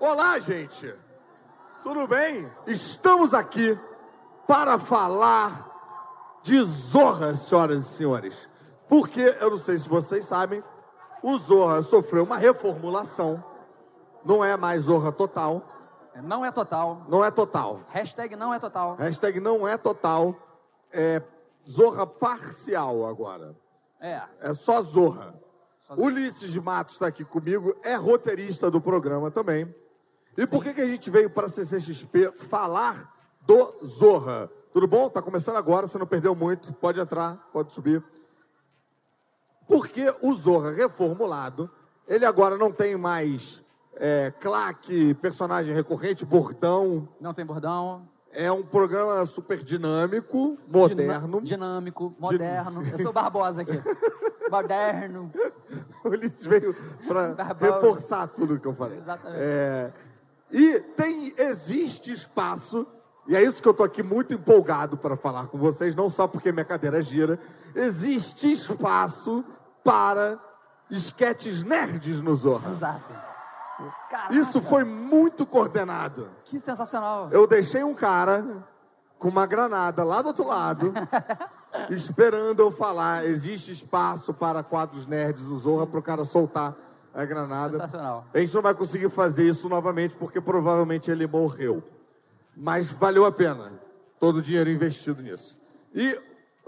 Olá, gente! Tudo bem? Estamos aqui para falar de Zorra, senhoras e senhores. Porque, eu não sei se vocês sabem, o Zorra sofreu uma reformulação. Não é mais Zorra total. Não é total. Não é total. Hashtag não é total. Hashtag não é total. É Zorra parcial agora. É. É só Zorra. Só Ulisses de Matos está aqui comigo, é roteirista do programa também. E por que, que a gente veio para a CCXP falar do Zorra? Tudo bom? Tá começando agora, você não perdeu muito, pode entrar, pode subir. Porque o Zorra reformulado, ele agora não tem mais é, claque, personagem recorrente, bordão. Não tem bordão. É um programa super dinâmico, moderno. Dina- dinâmico, moderno. Eu sou Barbosa aqui. Moderno. O Ulisses veio para reforçar tudo que eu falei. Exatamente. É, e tem, existe espaço, e é isso que eu tô aqui muito empolgado para falar com vocês, não só porque minha cadeira gira, existe espaço para esquetes nerds no Zorra. Exato. Caraca, Isso foi muito coordenado. Que sensacional. Eu deixei um cara com uma granada lá do outro lado, esperando eu falar. Existe espaço para quadros nerds no Zorra para o cara soltar a granada. Sensacional. A gente não vai conseguir fazer isso novamente porque provavelmente ele morreu. Mas valeu a pena todo o dinheiro investido nisso. E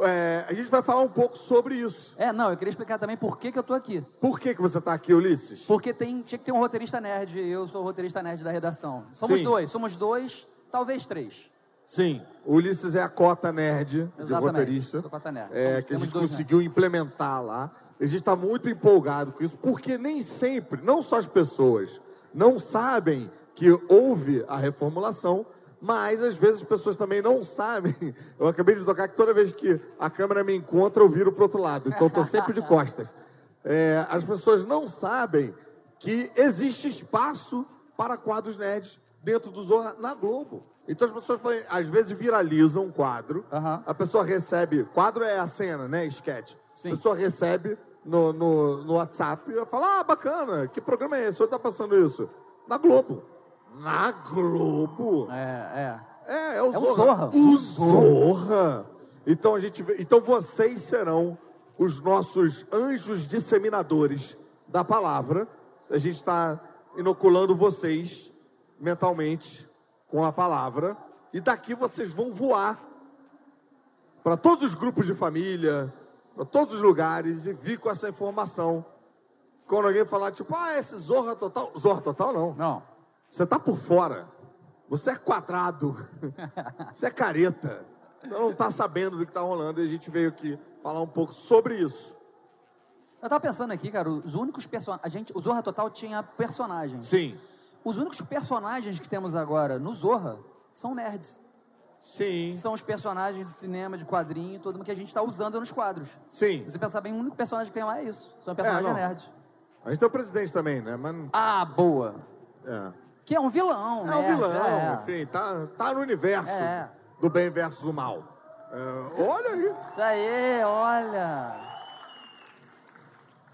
é, a gente vai falar um pouco sobre isso. É, não, eu queria explicar também por que, que eu tô aqui. Por que, que você está aqui, Ulisses? Porque tem, tinha que ter um roteirista nerd, eu sou o roteirista nerd da redação. Somos Sim. dois, somos dois, talvez três. Sim, o Ulisses é a cota nerd de Exatamente, roteirista. sou cota nerd. É, Somos- que a gente conseguiu implementar lá. A gente está muito empolgado com isso, porque nem sempre, não só as pessoas não sabem que houve a reformulação, mas às vezes as pessoas também não sabem. Eu acabei de tocar que toda vez que a câmera me encontra, eu viro para outro lado. Então estou sempre de costas. É, as pessoas não sabem que existe espaço para quadros nerds dentro do Zorra na Globo. Então as pessoas às vezes viralizam um quadro, Aham. a pessoa recebe, quadro é a cena, né, sketch. Sim. A pessoa recebe no, no, no WhatsApp e fala, ah, bacana, que programa é esse? O senhor está passando isso? Na Globo. Na Globo? É, é. É, é o É o Zorra. O Zorra. Então a gente, então vocês serão os nossos anjos disseminadores da palavra. A gente está inoculando vocês mentalmente com a palavra e daqui vocês vão voar para todos os grupos de família, para todos os lugares e vir com essa informação. Quando alguém falar tipo, ah, esse Zorra total, Zorra total não. Não. Você tá por fora. Você é quadrado. Você é careta. Você não tá sabendo do que tá rolando e a gente veio aqui falar um pouco sobre isso. Eu tava pensando aqui, cara, os únicos personagens. O Zorra Total tinha personagens. Sim. Os únicos personagens que temos agora no Zorra são nerds. Sim. São os personagens de cinema, de quadrinho, todo mundo que a gente está usando nos quadros. Sim. Se você pensar bem, o único personagem que tem lá é isso. São personagens não. nerds. A gente tem o presidente também, né? Mas. Ah, boa. É. Que é um vilão, É né? um vilão, É. enfim, tá, tá no universo É. do bem versus o mal. É, olha aí. Isso aí, olha.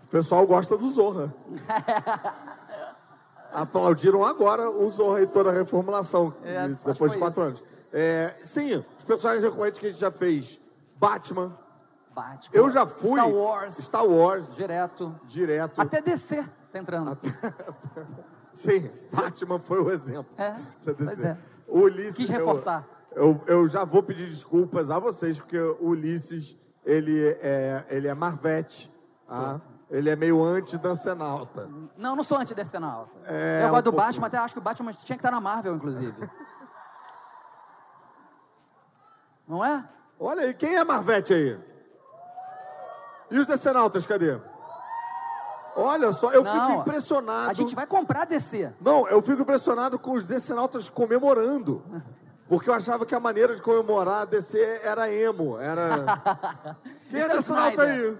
O pessoal gosta do Zorra. Aplaudiram agora o Zorra e toda a reformulação, É, depois de quatro isso. anos. É, sim, os personagens recorrentes que a gente já fez. Batman. Batman. Eu já fui. Star Wars. Star Wars. Direto. Direto. Até DC tá entrando. Sim, Batman foi o exemplo. É, pois é. O Ulisses, Quis eu- reforçar. Eu, eu já vou pedir desculpas a vocês, porque o Ulisses, ele é, ele é Marvete. tá? Ele é meio anti-dancenalta. Não, não sou antidecenal. É, eu um gosto do pouco. Batman, até acho que o Batman tinha que estar na Marvel, inclusive. Não é? Olha aí, quem é Marvete aí? E os decenautas, cadê? Olha só, eu Não, fico impressionado. A gente vai comprar DC. Não, eu fico impressionado com os decenautas comemorando. Porque eu achava que a maneira de comemorar a DC era emo. Era. Quem é é o decenalta aí?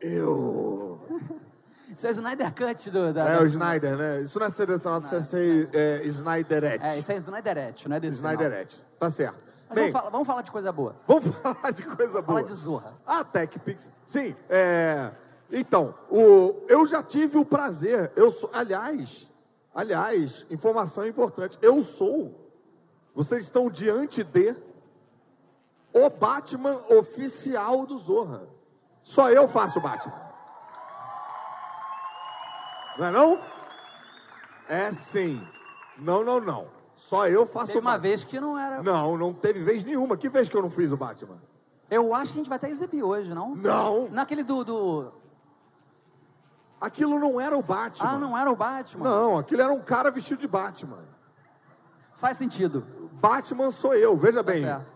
Eu. Isso é o Snyder Cut do... Da, É da- o Snyder, né? Isso não é ser decenalta, isso é ser é, Snyderette. É, isso é Snyderette, não é DC. Snyderette. Tá certo. Bem, vamos, falar, vamos falar de coisa boa. vamos falar de coisa Falar boa. de Zorra. A TechPix. Sim, é. Então, o, eu já tive o prazer. Eu sou, aliás, Aliás, informação importante. Eu sou, vocês estão diante de o Batman oficial do Zorra. Só eu faço o Batman. Não é não? É sim. Não, não, não. Só eu faço Teve o uma Batman. vez que não era. Não, não teve vez nenhuma. Que vez que eu não fiz o Batman? Eu acho que a gente vai até exibir hoje, não? Não. Naquele do. do... Aquilo não era o Batman. Ah, não era o Batman? Não, aquilo era um cara vestido de Batman. Faz sentido. Batman sou eu, veja Tá bem. certo.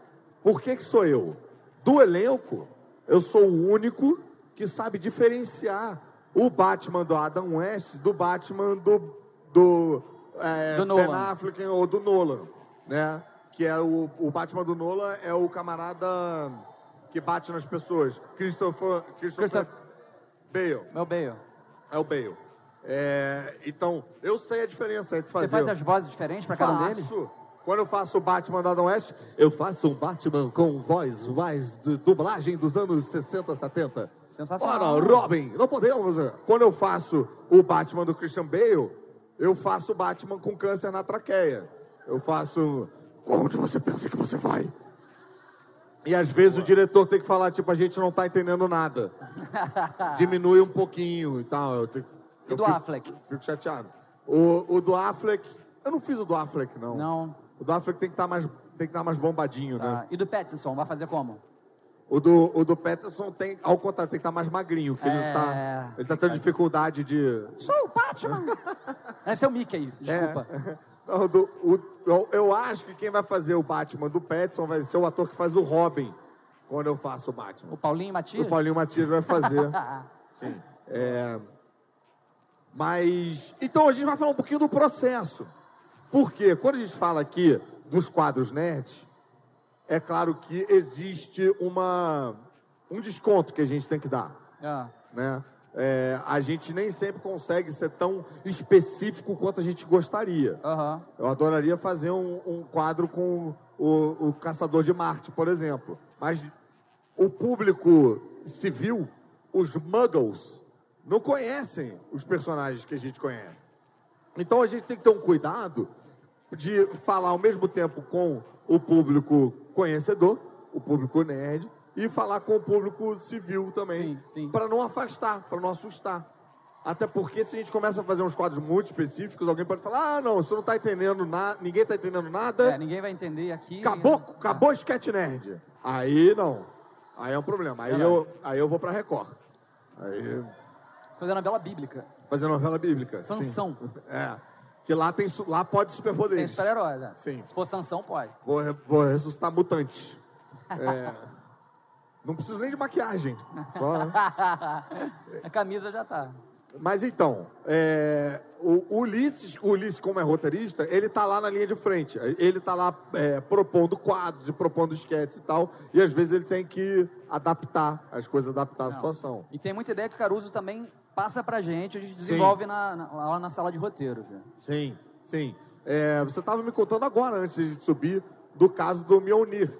Por que, que sou eu? Do elenco, eu sou o único que sabe diferenciar o Batman do Adam West do Batman do, do, é, Do Ben. Affleck ou do Nolan, né? Que é o, o Batman do Nolan é o camarada que bate nas pessoas. Christopher, Christopher Christopher- Bale. Meu Bale. É o Bale. É, então, eu sei a diferença entre fazer... Você faz as vozes diferentes pra cada um deles? Faço. Quando eu faço o Batman da Adam West, eu faço um Batman com voz mais de dublagem dos anos 60, 70. Sensacional. Ora, Robin, não podemos. né? Quando eu faço o Batman do Christian Bale, eu faço Batman com câncer na traqueia. Eu faço. Onde você pensa que você vai? E às vezes o diretor tem que falar, tipo, a gente não tá entendendo nada. Diminui um pouquinho e tal. Eu tenho- E eu do fico- Affleck? Fico chateado. O, o do Affleck, eu não fiz o do Affleck, não. Não. O do Affleck tem que estar mais, tem que estar mais bombadinho, né? Tá. E do Pattinson, vai fazer como? O do, o do Peterson tem, ao contrário, tem que estar mais magrinho, que ele É. tá, ele tá tendo dificuldade de. Sou o Batman! Esse é o Mickey, desculpa. É. Não, do- o- eu, eu acho que quem vai fazer o Batman do Peterson vai ser o ator que faz o Robin quando eu faço o Batman. O Paulinho Matias? O Paulinho Matias vai fazer. Sim. É, mas. Então a gente vai falar um pouquinho do processo. Porque quando a gente fala aqui dos quadros nerds, é claro que existe uma, um desconto que a gente tem que dar. Ah, Né? É, a gente nem sempre consegue ser tão específico quanto a gente gostaria. Aham. Eu adoraria fazer um, um quadro com o, o Caçador de Marte, por exemplo. Mas o público civil, os muggles, não conhecem os personagens que a gente conhece. Então a gente tem que ter um cuidado de falar ao mesmo tempo com o público conhecedor, o público nerd, e falar com o público civil também, Sim, sim. para não afastar, para não assustar. Até porque se a gente começa a fazer uns quadros muito específicos, alguém pode falar: ah, não, você não está entendendo nada, ninguém está entendendo nada. É, ninguém vai entender aqui. Acabou, acabou o sketch nerd. Aí não. Aí é um problema. Aí, Verdade. eu, aí eu vou pra Record. Aí, Fazendo a novela bíblica. fazer novela bíblica. sim. Sansão. É. Que lá, tem, lá pode Tem superpoderes. super-herói, né? Sim. Se for Sansão, pode. Vou, vou ressuscitar mutantes. É, não preciso nem de maquiagem. Só, né? a camisa já tá. Mas então, é, o, Ulisses, o Ulisses, como é roteirista, ele tá lá na linha de frente. Ele tá lá é, propondo quadros e propondo esquetes e tal. E às vezes ele tem que adaptar as coisas, adaptar a Não. situação. E tem muita ideia que o Caruso também passa pra gente, a gente desenvolve na, na- lá na sala de roteiro. Já. Sim, sim. É, você estava me contando agora, antes de subir, do caso do Mjolnir.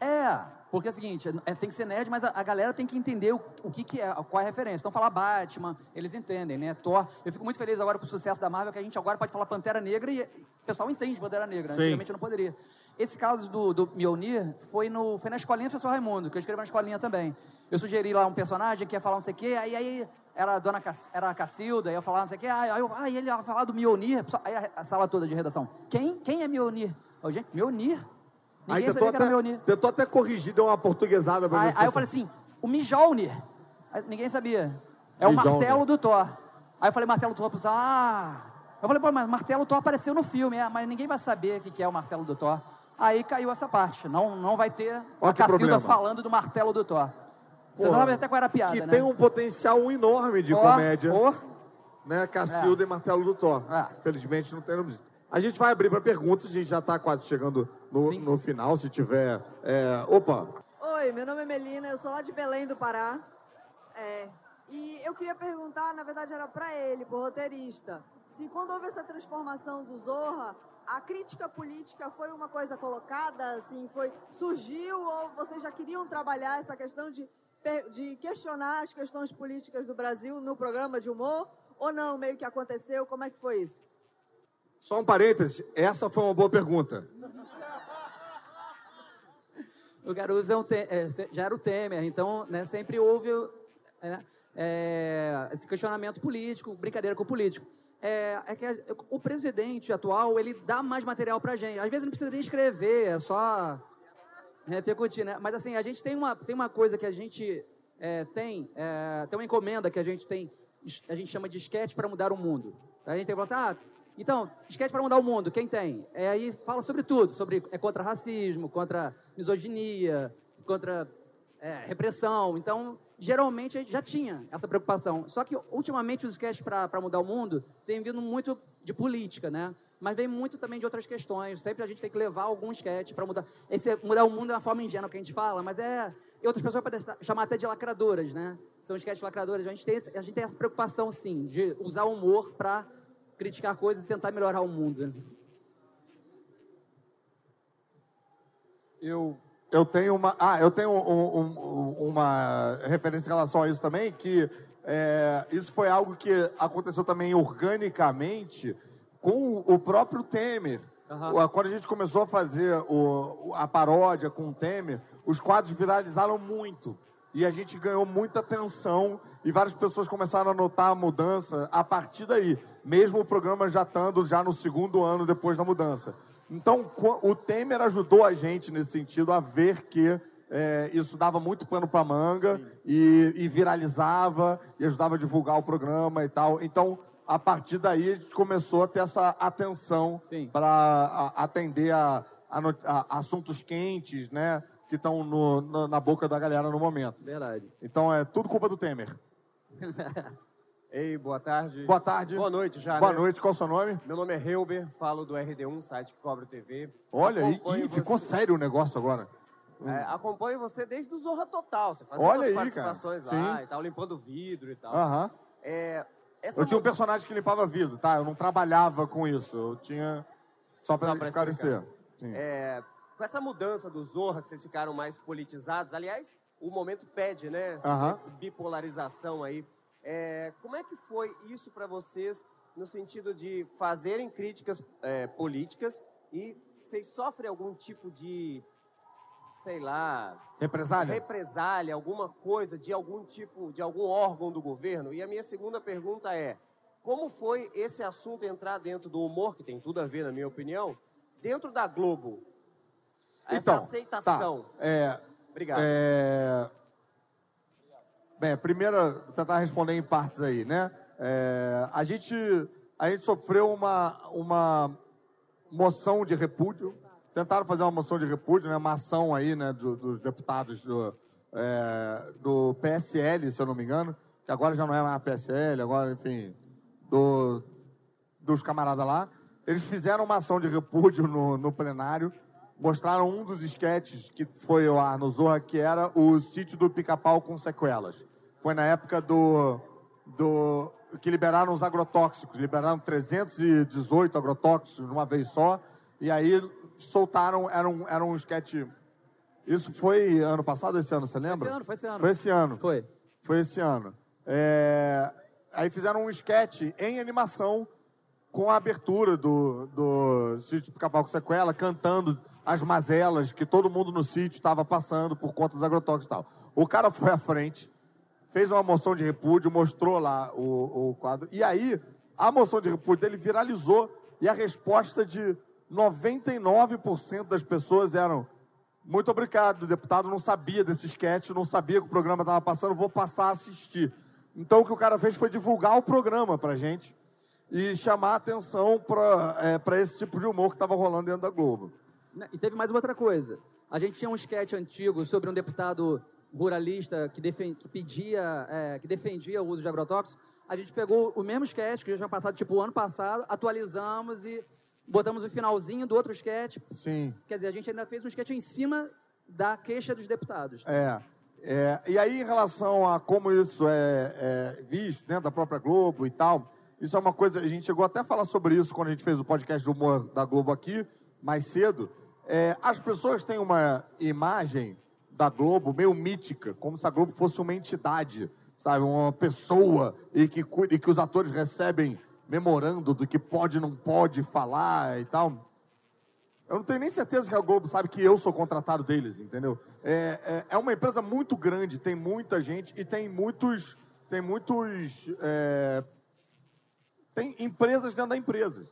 É, porque é o seguinte, é, tem que ser nerd, mas a, a galera tem que entender o, o que, que é, qual é a referência. Então, falar Batman, eles entendem, né? Thor. Eu fico muito feliz agora com o sucesso da Marvel, que a gente agora pode falar Pantera Negra e o pessoal entende Pantera Negra. Sim. Antigamente não poderia. Esse caso do, do Mjolnir foi, no, foi na escolinha do professor Raimundo, que eu escrevi na escolinha também. Eu sugeri lá um personagem que ia falar não sei o quê, aí, aí era a dona Cac- era a Cacilda, aí eu falava não sei o quê, aí, aí, eu, aí ele ia falar do Mjolnir, aí a, a sala toda de redação. Quem, quem é Mjolnir? Eu, gente, Mjolnir? Aí Ninguém tentou sabia que era até, Mjolnir. tentou até corrigir, deu uma portuguesada pra Aí, aí eu falei assim, o Mjolnir. Aí Ninguém sabia. É o martelo do Thor. Aí eu falei, martelo do Thor, pessoal, ah... Eu falei, pô, mas martelo do Thor apareceu no filme, é, mas ninguém vai saber o que que é o martelo do Thor. Aí caiu essa parte. Não, não vai ter Ó a Cacilda problema. falando do martelo do Thor. Você Porra, sabe até qual era a piada, Que né? tem um potencial enorme de Ó, comédia, ó. né? Cacilda e Martelo do Thor. É. Felizmente não temos. A gente vai abrir para perguntas, a gente já está quase chegando no, Sim. no final, se tiver. é, Opa! Oi, meu nome é Melina, eu sou lá de Belém do Pará. É, e eu queria perguntar, na verdade era para ele, pro roteirista, se quando houve essa transformação do Zorra, a crítica política foi uma coisa colocada, assim, foi surgiu ou vocês já queriam trabalhar essa questão de de questionar as questões políticas do Brasil no programa de humor ou não, meio que aconteceu, como é que foi isso? Só um parênteses, essa foi uma boa pergunta. O Garuza é um te- é, já era o Temer, então né, sempre houve é, é, esse questionamento político, brincadeira com o político. É, é que a- o presidente atual, ele dá mais material pra gente. Às vezes não precisa nem escrever, é só repercutir, né? Mas assim, a gente tem uma, tem uma coisa que a gente é, tem, é, tem uma encomenda que a gente tem, a gente chama de esquete para mudar o mundo. A gente tem que falar assim, ah, então, esquete para mudar o mundo, quem tem? É, aí fala sobre tudo, sobre é contra racismo, contra misoginia, contra é, repressão. Então, geralmente já tinha essa preocupação. Só que ultimamente os sketches para mudar o mundo têm vindo muito de política, né? Mas vem muito também de outras questões. Sempre a gente tem que levar algum sketch para mudar. Esse mudar o mundo é uma forma ingênua que a gente fala, mas é. E outras pessoas podem chamar até de lacradoras, né? São sketches lacradoras. A gente tem, a gente tem essa preocupação, sim, de usar o humor para criticar coisas e tentar melhorar o mundo. Eu, eu tenho uma. Ah, eu tenho um- um- uma referência em relação a isso também, que é, isso foi algo que aconteceu também organicamente com o próprio Temer. Aham. Quando a gente começou a fazer o- a paródia com o Temer, os quadros viralizaram muito. E a gente ganhou muita atenção e várias pessoas começaram a notar a mudança a partir daí, mesmo o programa já estando já no segundo ano depois da mudança. Então, o Temer ajudou a gente nesse sentido a ver que é, isso dava muito pano para manga e, e viralizava e ajudava a divulgar o programa e tal. Então, a partir daí, a gente começou a ter essa atenção para atender a, a a assuntos quentes, né? Que estão na- boca da galera no momento. Verdade. Então é tudo culpa do Temer. Ei, boa tarde. Boa tarde. Boa noite já, Boa né? noite, qual é o seu nome? Meu nome é Helber, falo do RD1, site que cobre TV. Olha, e, ficou você- sério o negócio agora. É, acompanho você desde o Zorra Total. Você fazia Olha umas aí, participações cara. lá Sim. e tal, limpando vidro e tal. Aham. É, essa Eu tinha um personagem que limpava vidro, tá? Eu não trabalhava com isso. Eu tinha. Só pra Só pra esclarecer. É, com essa mudança do Zorra, que vocês ficaram mais politizados, aliás, o momento pede, né? Essa Aham. bipolarização aí. É, como é que foi isso para vocês no sentido de fazerem críticas é, políticas e vocês sofrem algum tipo de, sei lá, Represália? represália, alguma coisa de algum tipo, de algum órgão do governo? E a minha segunda pergunta é: como foi esse assunto entrar dentro do humor, que tem tudo a ver, na minha opinião, dentro da Globo? Essa Então, aceitação. Tá. É, Obrigado. É... Bem, primeiro, vou tentar responder em partes aí, né? É, a, gente, a gente sofreu uma, uma moção de repúdio. Tentaram fazer uma moção de repúdio, né? Uma ação aí, né? do- dos deputados do, é, do PSL, se eu não me engano. Que agora já não é mais PSL, agora, enfim, do, dos camaradas lá. Eles fizeram uma ação de repúdio no, no plenário, mostraram um dos esquetes que foi ao ar no Zorra, que era o sítio do pica-pau com sequelas. Foi na época do, do que liberaram os agrotóxicos, liberaram 318 agrotóxicos de uma vez só, e aí soltaram, era um, era um esquete... Isso foi ano passado esse ano, você lembra? ano, foi esse ano. Foi esse ano. Foi. Foi esse ano. É, Aí fizeram um esquete em animação com a abertura do, do sítio Pica-Pau com Sequela, cantando as mazelas que todo mundo no sítio estava passando por conta dos agrotóxicos e tal. O cara foi à frente, fez uma moção de repúdio, mostrou lá o, o quadro. E aí, a moção de repúdio dele viralizou e a resposta de 99% das pessoas eram muito obrigado, o deputado não sabia desse esquete, não sabia que o programa estava passando, vou passar a assistir. Então o que o cara fez foi divulgar o programa pra gente e chamar a atenção para esse tipo de humor que estava rolando dentro da Globo. Né, E teve mais outra coisa. A gente tinha um sketch antigo sobre um deputado ruralista que, que pedia, é, que defendia o uso de agrotóxicos. A gente pegou o mesmo sketch que já tinha passado, tipo, o ano passado, atualizamos e botamos o finalzinho do outro sketch. Sim. Quer dizer, a gente ainda fez um sketch em cima da queixa dos deputados. É, é, e aí, em relação a como isso é, é visto dentro da própria Globo e tal, isso é uma coisa, a gente chegou até a falar sobre isso quando a gente fez o podcast do humor da Globo aqui, mais cedo. É, as pessoas têm uma imagem da Globo meio mítica, como se a Globo fosse uma entidade, sabe? Uma pessoa e que, e que os atores recebem memorando do que pode e não pode falar e tal. Eu não tenho nem certeza que a Globo sabe que eu sou contratado deles, entendeu? É, é, é uma empresa muito grande, tem muita gente e tem muitos. Tem muitos. É, tem empresas dentro da empresa.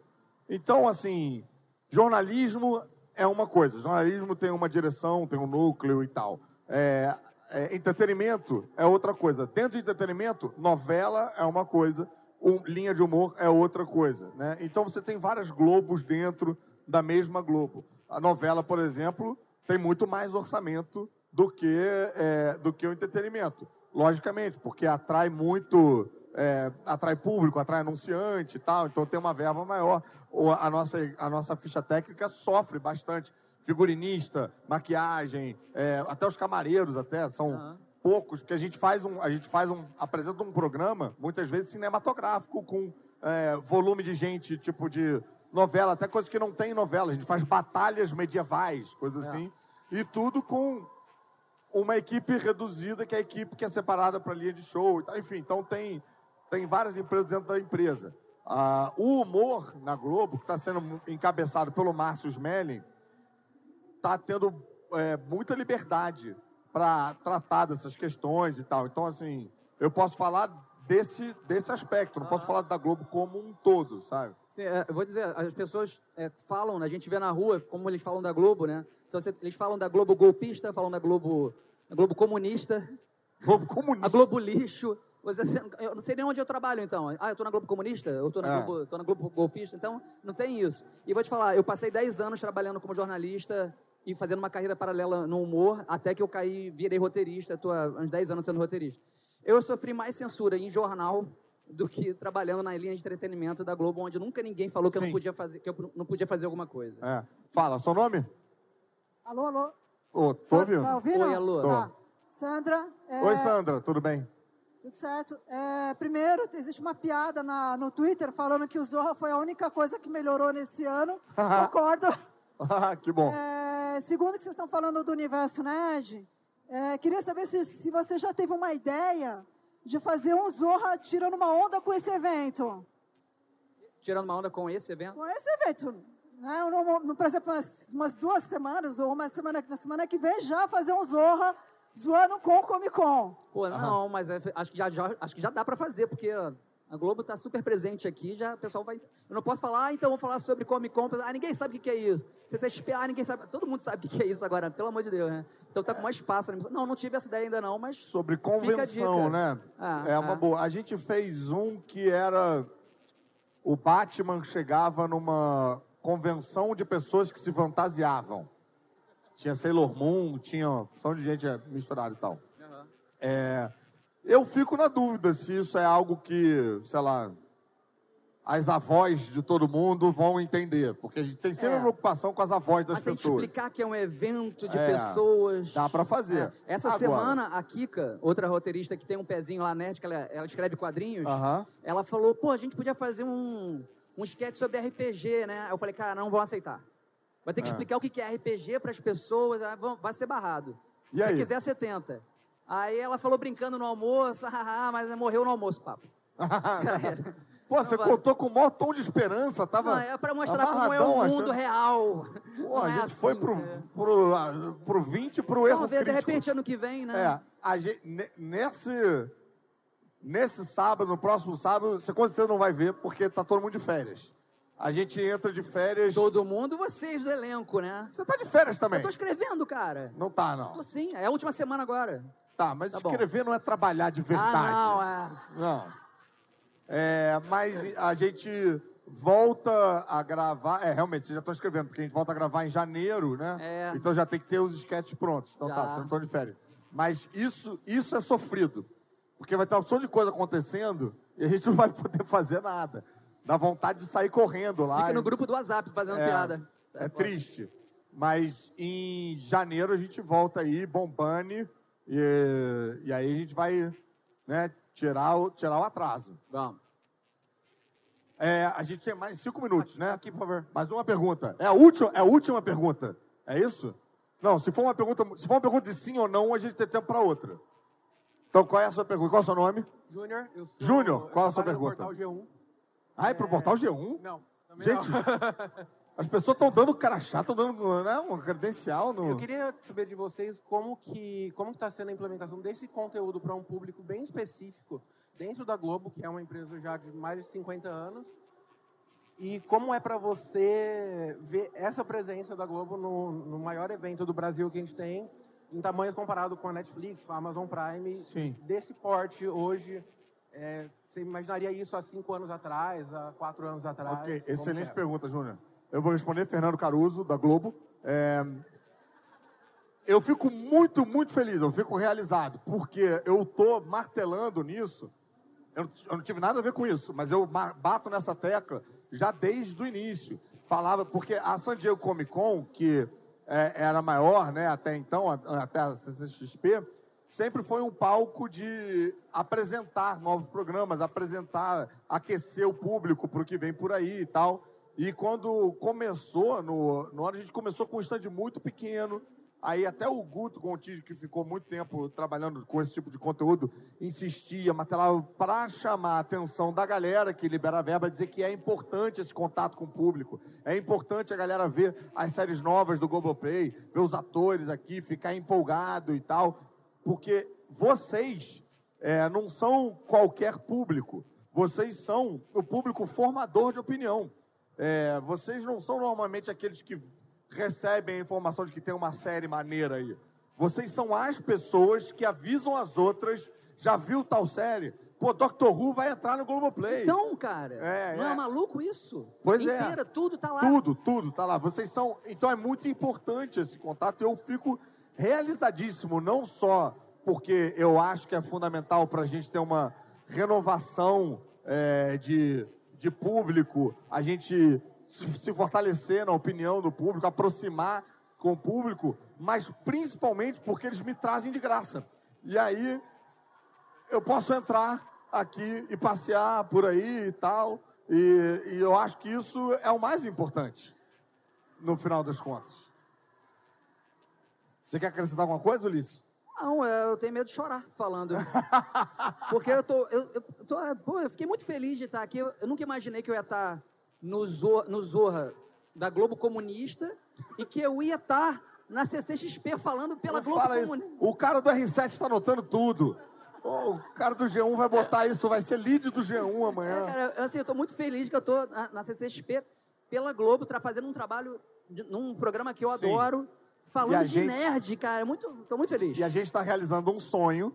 Então, assim, jornalismo é uma coisa. Jornalismo tem uma direção, tem um núcleo e tal. É, é, entretenimento é outra coisa. Dentro de entretenimento, novela é uma coisa, um, linha de humor é outra coisa. Né? Então você tem várias globos dentro da mesma Globo. A novela, por exemplo, tem muito mais orçamento do que, é, do que o entretenimento. Logicamente, porque atrai muito, é, atrai público, atrai anunciante e tal, então tem uma verba maior. A nossa, a nossa ficha técnica sofre bastante figurinista, maquiagem, é, até os camareiros até são uhum. Poucos, porque a gente faz um, a gente faz um, apresenta um programa muitas vezes cinematográfico com é, volume de gente tipo de novela, até coisas que não tem novela. A gente faz batalhas medievais, coisas é. assim, e tudo com uma equipe reduzida, que é a equipe que é separada para linha de show. Enfim, então tem tem várias empresas dentro da empresa. Ah, o humor na Globo, que está sendo encabeçado pelo Márcio Smelling, está tendo é, muita liberdade para tratar dessas questões e tal. Então, assim, eu posso falar desse, desse aspecto, não posso falar da Globo como um todo, sabe? Sim, é, eu vou dizer, as pessoas é, falam, a gente vê na rua, como eles falam da Globo, né? Então, eles falam da Globo golpista, falam da Globo, da Globo comunista. Globo comunista. A Globo lixo. Eu não sei nem onde eu trabalho, então. Ah, eu estou na Globo Comunista? Eu estou na, é. Globo, tô na Globo Golpista? Então, não tem isso. E vou te falar, eu passei 10 anos trabalhando como jornalista e fazendo uma carreira paralela no humor, até que eu caí, virei roteirista, estou há uns 10 anos sendo roteirista. Eu sofri mais censura em jornal do que trabalhando na linha de entretenimento da Globo, onde nunca ninguém falou que eu não podia fazer, que eu não podia fazer alguma coisa. É. Fala, seu nome? Alô, alô. Ô, tô ouvindo? Tá ouvindo? Oi, alô. Tá. Sandra. É... Oi, Sandra, tudo bem? Tudo certo. É, primeiro, existe uma piada na, no Twitter falando que o Zorra foi a única coisa que melhorou nesse ano. Concordo. que bom. É, segundo que vocês estão falando do universo nerd, é, queria saber se, se você já teve uma ideia de fazer um Zorra tirando uma onda com esse evento. Tirando uma onda com esse evento? Com esse evento. Né? No, no, por exemplo, umas, umas, duas semanas ou uma semana, na semana que vem já fazer um Zorra zoando com o Comic Con. Pô, não, mas é, acho, que já, já, acho que já dá para fazer, porque a Globo está super presente aqui, já o pessoal vai. Eu não posso falar, ah, então vou falar sobre Comic Con. Ah, ninguém sabe o que é isso. Se você esperar, ninguém sabe. Todo mundo sabe o que é isso agora, pelo amor de Deus, né? Então tá com mais espaço. Não, não tive essa ideia ainda não, mas. Sobre convenção, né? Ah, é uma ah. boa. A gente fez um que era. O Batman chegava numa convenção de pessoas que se fantasiavam. Tinha Sailor Moon, tinha. São de gente misturada e tal. Uhum. É eu fico na dúvida se isso é algo que, sei lá, as avós de todo mundo vão entender, porque a gente tem sempre é. preocupação com as avós das Mas pessoas. Tem que explicar que é um evento de é. pessoas. Dá para fazer. É. Essa Agora. semana a Kika, outra roteirista que tem um pezinho lá nerd, que ela, ela escreve quadrinhos, uh -huh. ela falou: "Pô, a gente podia fazer um um sketch sobre RPG, né?" Eu falei: "Cara, não vão aceitar. Vai ter que é. explicar o que é RPG para as pessoas, ah, vai ser barrado. E Se aí? quiser 70. Aí ela falou brincando no almoço, haha, mas morreu no almoço, papo. Pô, você vai... contou com o maior tom de esperança, tava. Não, é pra mostrar como é o mundo achando... real. Pô, a é gente assim, foi pro, é. pro, pro, pro 20 pro erro. Vamos ver, de repente, ano que vem, né? É, a gente, nesse, nesse sábado, no próximo sábado, você com certeza não vai ver, porque tá todo mundo de férias. A gente entra de férias. Todo mundo, vocês do elenco, né? Você tá de férias também? Eu tô escrevendo, cara. Não tá, não. Tô sim, é a última semana agora. Tá, mas tá escrever bom. não é trabalhar de verdade. Ah, não, é. Não. É, mas a gente volta a gravar. É, realmente, vocês já estão escrevendo, porque a gente volta a gravar em janeiro, né? É. Então já tem que ter os sketches prontos. Então já. tá, vocês não estão de férias. Mas isso, isso é sofrido. Porque vai ter uma opção de coisa acontecendo e a gente não vai poder fazer nada. Dá vontade de sair correndo lá. Fica no grupo do WhatsApp fazendo é, piada. É, é triste. Mas em janeiro a gente volta aí, bombane. E, e aí a gente vai né, tirar, o, tirar o atraso. Vamos. É, a gente tem mais cinco minutos, né? Aqui, por favor. Mais uma pergunta. É a última, é a última pergunta. É isso? Não, se for uma pergunta, se for uma pergunta de sim ou não, a gente tem tempo para outra. Então, qual é a sua pergunta? Qual é o seu nome? Júnior. Júnior, qual é a sua pergunta? G1. Ah, é pro portal G1? Não, também Gente. as pessoas estão dando crachá, estão dando né, uma credencial no. Eu queria saber de vocês como que como está sendo a implementação desse conteúdo para um público bem específico dentro da Globo, que é uma empresa já de mais de 50 anos. E como é para você ver essa presença da Globo no, no maior evento do Brasil que a gente tem, em tamanho comparado com a Netflix, com a Amazon Prime, Sim. desse porte hoje? é, você imaginaria isso há cinco anos atrás, há quatro anos atrás? Ok, excelente é? pergunta, Júnior. Eu vou responder Fernando Caruso, da Globo. É, Eu fico muito, muito feliz, eu fico realizado, porque eu tô martelando nisso. Eu, eu não tive nada a ver com isso, mas eu bato nessa tecla já desde o início. Falava, porque a San Diego Comic Con, que é, era maior, né, até então, até a CCXP, sempre foi um palco de apresentar novos programas, apresentar, aquecer o público para o que vem por aí e tal. E quando começou, no, no ano a gente começou com um stand muito pequeno, Aí até o Guto Gontijo, que ficou muito tempo trabalhando com esse tipo de conteúdo, insistia, martelava para chamar a atenção da galera que libera a verba, dizer que é importante esse contato com o público. É importante a galera ver as séries novas do Globoplay, ver os atores aqui, ficar empolgado e tal. Porque vocês é, não são qualquer público. Vocês são o público formador de opinião. É, vocês não são normalmente aqueles que recebem a informação de que tem uma série maneira aí. Vocês são as pessoas que avisam as outras, já viu tal série? Pô, Doctor Who vai entrar no Globoplay. Então, cara, É, não é. é. maluco isso? Pois é. Inteira, tudo tá lá. Tudo, tudo, tá lá. Vocês são. Então é muito importante esse contato. Eu fico realizadíssimo, não só porque eu acho que é fundamental para a gente ter uma renovação é, de, de público, a gente se fortalecer na opinião do público, aproximar com o público, mas principalmente porque eles me trazem de graça. E aí eu posso entrar aqui e passear por aí e tal. E, e eu acho que isso é o mais importante, no final das contas. Você quer acrescentar alguma coisa, Ulisses? Não, é, eu tenho medo de chorar falando. Porque eu tô. Eu, eu, tô- pô, eu fiquei muito feliz de estar aqui. Eu, eu nunca imaginei que eu ia estar no, Zorra, no Zorra da Globo Comunista e que eu ia estar na CCXP falando pela Não Globo isso. Comunista. O cara do R7 está anotando tudo. Ô, o cara do G1 vai botar isso, vai ser lead do G1 É, amanhã. cara, eu, assim, eu tô muito feliz que eu tô na, na CCXP pela Globo, tra, fazendo um trabalho de- num programa que eu Sim. adoro, falando de gente- nerd, cara. Muito, tô muito feliz. E a gente está realizando um sonho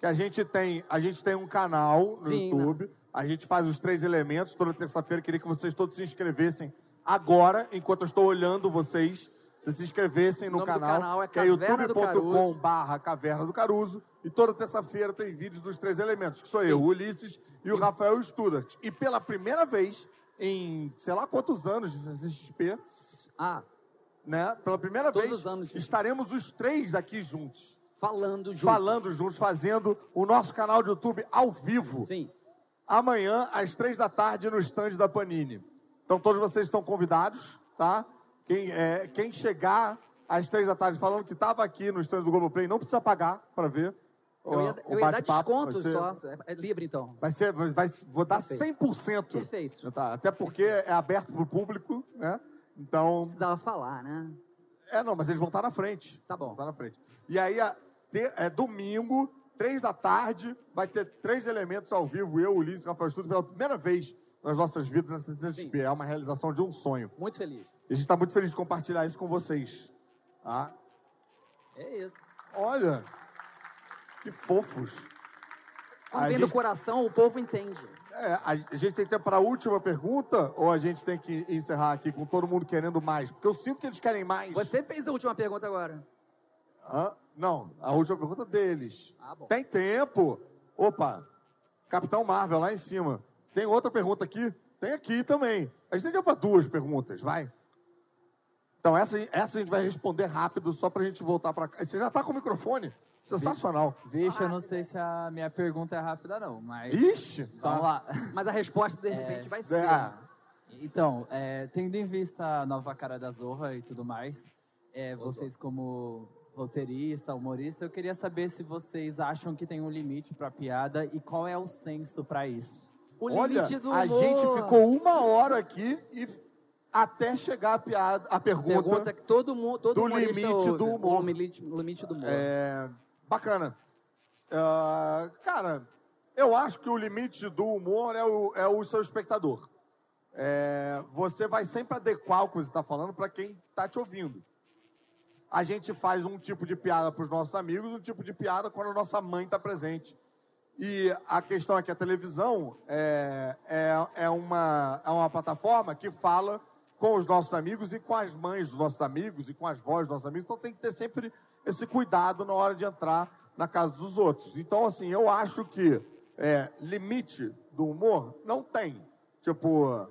que a gente tem, a gente tem um canal no Sim, YouTube. A gente faz os três elementos toda terça-feira. Queria que vocês todos se inscrevessem agora, enquanto eu estou olhando vocês. Vocês se inscrevessem no canal, canal é que é youtube.com barra Caverna do Caruso. E toda terça-feira tem vídeos dos três elementos, que sou eu, o Ulisses e o Rafael Studart. E pela primeira vez em, sei lá quantos anos de CCXP, Ah, né? Pela primeira Todos vez, os estaremos os três aqui juntos falando junto. falando juntos, fazendo o nosso canal de YouTube ao vivo. Sim. Amanhã, às três da tarde, no stand da Panini. Então, todos vocês estão convidados, tá? Quem, é, quem chegar às três da tarde falando que estava aqui no stand do Globoplay, não precisa pagar para ver Eu ia, o eu ia dar desconto ser- só. É livre, então. Vai ser, vai, vai- vou dar Perfeito. 100%. Perfeito. Tá? Até porque é aberto para o público, né? Então, Precisava falar, né? é, não, mas eles vão estar na frente. Tá bom. Estar na frente. E aí, a- te- é domingo, três da tarde, vai ter três elementos ao vivo. Eu, Ulisses Rafael Estudo, pela primeira vez nas nossas vidas nessa CCXP. É uma realização de um sonho. Muito feliz. E a gente está muito feliz de compartilhar isso com vocês. Tá? É isso. Olha, que fofos. Quando vem gente- do coração, o povo entende. É, a gente tem que ter para a última pergunta ou a gente tem que encerrar aqui com todo mundo querendo mais? Porque eu sinto que eles querem mais. Você fez a última pergunta agora. Hã? Não, a última pergunta deles. Ah. Tem tempo. Opa, Capitão Marvel lá em cima. Tem outra pergunta aqui? Tem aqui também. A gente tem tempo para duas perguntas, vai. Então, essa, essa a gente vai responder rápido, só para a gente voltar para cá. Você já está com o microfone? Sensacional. Vixe, eu não sei se a minha pergunta é rápida, não, mas. Ixi! Vamos lá. Mas a resposta, de repente, vai ser. É, Então, é, tendo em vista a nova cara da Zorra e tudo mais, é, vocês como roteirista, humorista, eu queria saber se vocês acham que tem um limite pra piada e qual é o senso pra isso. O Olha, limite do a humor. gente ficou uma hora aqui e até chegar a piada, a pergunta. Pergunta que todo mundo, todo do limite ouve. do humor. O limite, limite do humor. É, bacana. Ah, cara, eu acho que o limite do humor é o, é o seu espectador. É, você vai sempre adequar o que você está falando para quem está te ouvindo. A gente faz um tipo de piada para os nossos amigos, um tipo de piada quando a nossa mãe está presente. E a questão é que a televisão é, é, é, uma, é uma plataforma que fala com os nossos amigos e com as mães dos nossos amigos e com as vozes dos nossos amigos. Então tem que ter sempre esse cuidado na hora de entrar na casa dos outros. Então, assim, eu acho que é, limite do humor não tem. Tipo,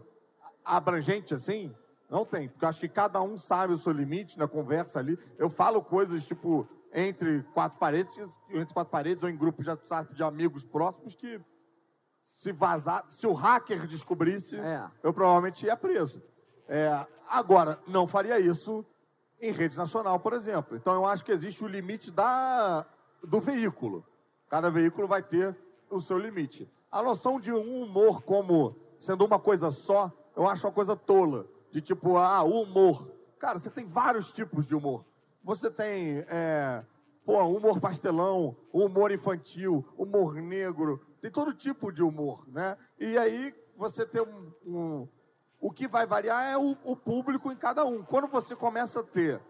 abrangente assim, não tem. Porque eu acho que cada um sabe o seu limite na conversa ali. Eu falo coisas, tipo, entre quatro paredes, entre quatro paredes ou em grupos de amigos próximos que se vazar, se o hacker descobrisse, É. eu provavelmente ia preso. É, agora, não faria isso em rede nacional, por exemplo. Então, eu acho que existe o limite da, do veículo. Cada veículo vai ter o seu limite. A noção de um humor como sendo uma coisa só, eu acho uma coisa tola. De tipo, ah, humor. Cara, você tem vários tipos de humor. Você tem, é, pô, humor pastelão, humor infantil, humor negro, tem todo tipo de humor, né? E aí você tem um, um- o que vai variar é o, o público em cada um. Quando você começa a ter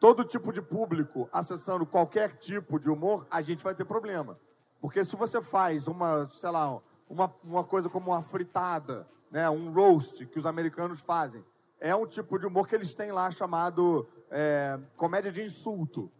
todo tipo de público acessando qualquer tipo de humor, a gente vai ter problema. Porque se você faz uma, sei lá, uma, uma coisa como uma fritada, né, um roast que os americanos fazem, é um tipo de humor que eles têm lá chamado é, comédia de insulto.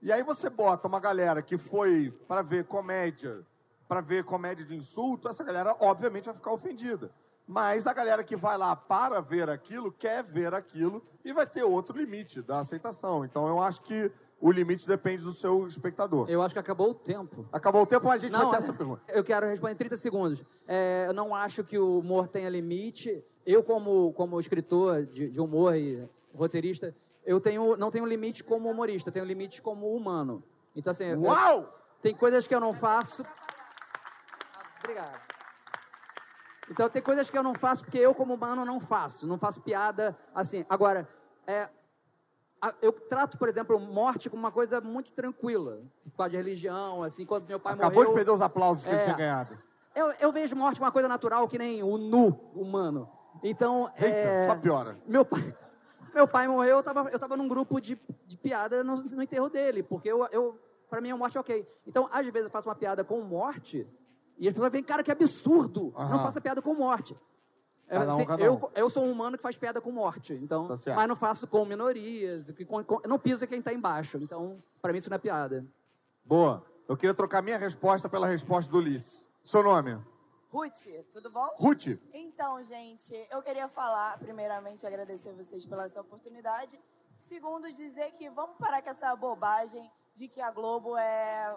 E aí você bota uma galera que foi para ver comédia, para ver comédia de insulto, essa galera obviamente vai ficar ofendida. Mas a galera que vai lá para ver aquilo, quer ver aquilo e vai ter outro limite da aceitação. Então eu acho que o limite depende do seu espectador. Eu acho que acabou o tempo. Acabou o tempo, mas a gente Não, vai ter essa pergunta. eu quero responder em 30 segundos. É, eu não acho que o humor tenha limite. Eu, como, como escritor de, de humor e roteirista, eu tenho, não tenho limite como humorista, eu tenho limite como humano. Então, assim, eu- Uau! tem coisas que eu não faço. Obrigado. Então, tem coisas que eu não faço porque eu, como humano, não faço. Não faço piada assim. Agora, é, a- eu trato, por exemplo, morte como uma coisa muito tranquila. Por causa de religião, assim, quando meu pai Acabou morreu... de perder os aplausos que ele É. tinha ganhado. Eu, eu vejo morte uma coisa natural, que nem o nu humano. Então, Eita, é, só piora. meu pai, meu pai morreu, eu tava, eu tava num grupo de, de piada no, no enterro dele, porque eu, eu, pra mim a morte é ok. Então, às vezes eu faço uma piada com morte, e as pessoas veem, cara, que absurdo, não faça piada com morte. Cada um, assim, cada eu, um. eu sou um humano que faz piada com morte, então, Tá certo. mas não faço com minorias, que com, com, não piso quem tá embaixo. Então, pra mim isso não é piada. Boa. Eu queria trocar minha resposta pela resposta do Ulisses. Seu nome? Ruth, tudo bom? Ruth. Então, gente, eu queria falar, primeiramente, agradecer vocês pela essa oportunidade. Segundo, dizer que vamos parar com essa bobagem de que a Globo é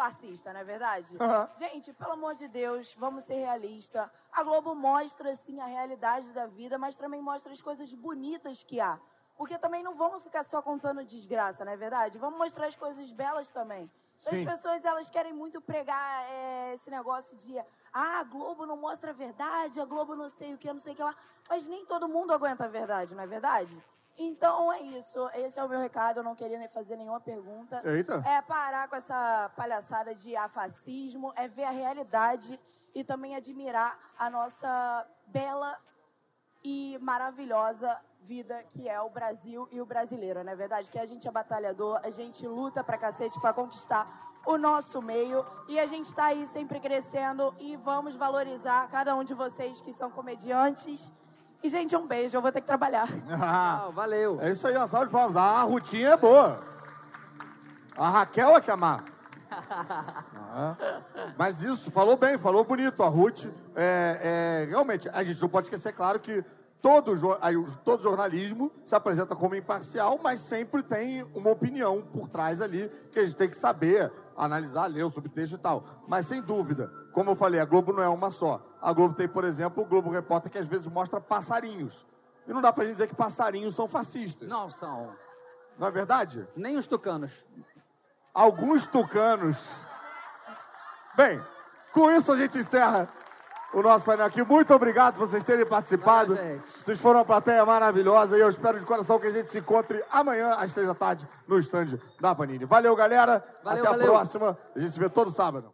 fascista, não é verdade? Aham. Gente, pelo amor de Deus, vamos ser realistas. A Globo mostra, sim, a realidade da vida, mas também mostra as coisas bonitas que há. Porque também não vamos ficar só contando desgraça, não é verdade? Vamos mostrar as coisas belas também. Então. As pessoas, elas querem muito pregar é, esse negócio de ah, a Globo não mostra a verdade, a Globo não sei o que, não sei o que lá. Mas nem todo mundo aguenta a verdade, não é verdade? Então é isso. Esse é o meu recado. Eu não queria nem fazer nenhuma pergunta. Eita. É parar com essa palhaçada de afascismo, é ver a realidade e também admirar a nossa bela e maravilhosa vida que é o Brasil e o brasileiro, não é verdade? Que a gente é batalhador, a gente luta pra cacete pra conquistar o nosso meio e a gente tá aí sempre crescendo e vamos valorizar cada um de vocês que são comediantes. E, gente, um beijo, eu vou ter que trabalhar. Ah, valeu. é isso aí, uma salva de palmas. A Rutinha é boa. A Raquel é que amar. Ah, Mas isso, falou bem, falou bonito. A Ruth, é, é, realmente, a gente não pode esquecer, claro, que todo, todo jornalismo se apresenta como imparcial, mas sempre tem uma opinião por trás ali, que a gente tem que saber, analisar, ler o subtexto e tal. Mas, sem dúvida, como eu falei, a Globo não é uma só. A Globo tem, por exemplo, o Globo Repórter, que às vezes mostra passarinhos. E não dá pra gente dizer que passarinhos são fascistas. Não são. Não é verdade? Nem os tucanos. Alguns tucanos. Bem, com isso a gente encerra o nosso painel aqui. Muito obrigado por vocês terem participado. Vocês foram uma plateia maravilhosa e eu espero de coração que a gente se encontre amanhã às seis da tarde no stand da Panini. Valeu, galera. Valeu, Até a valeu. próxima. A gente se vê todo sábado.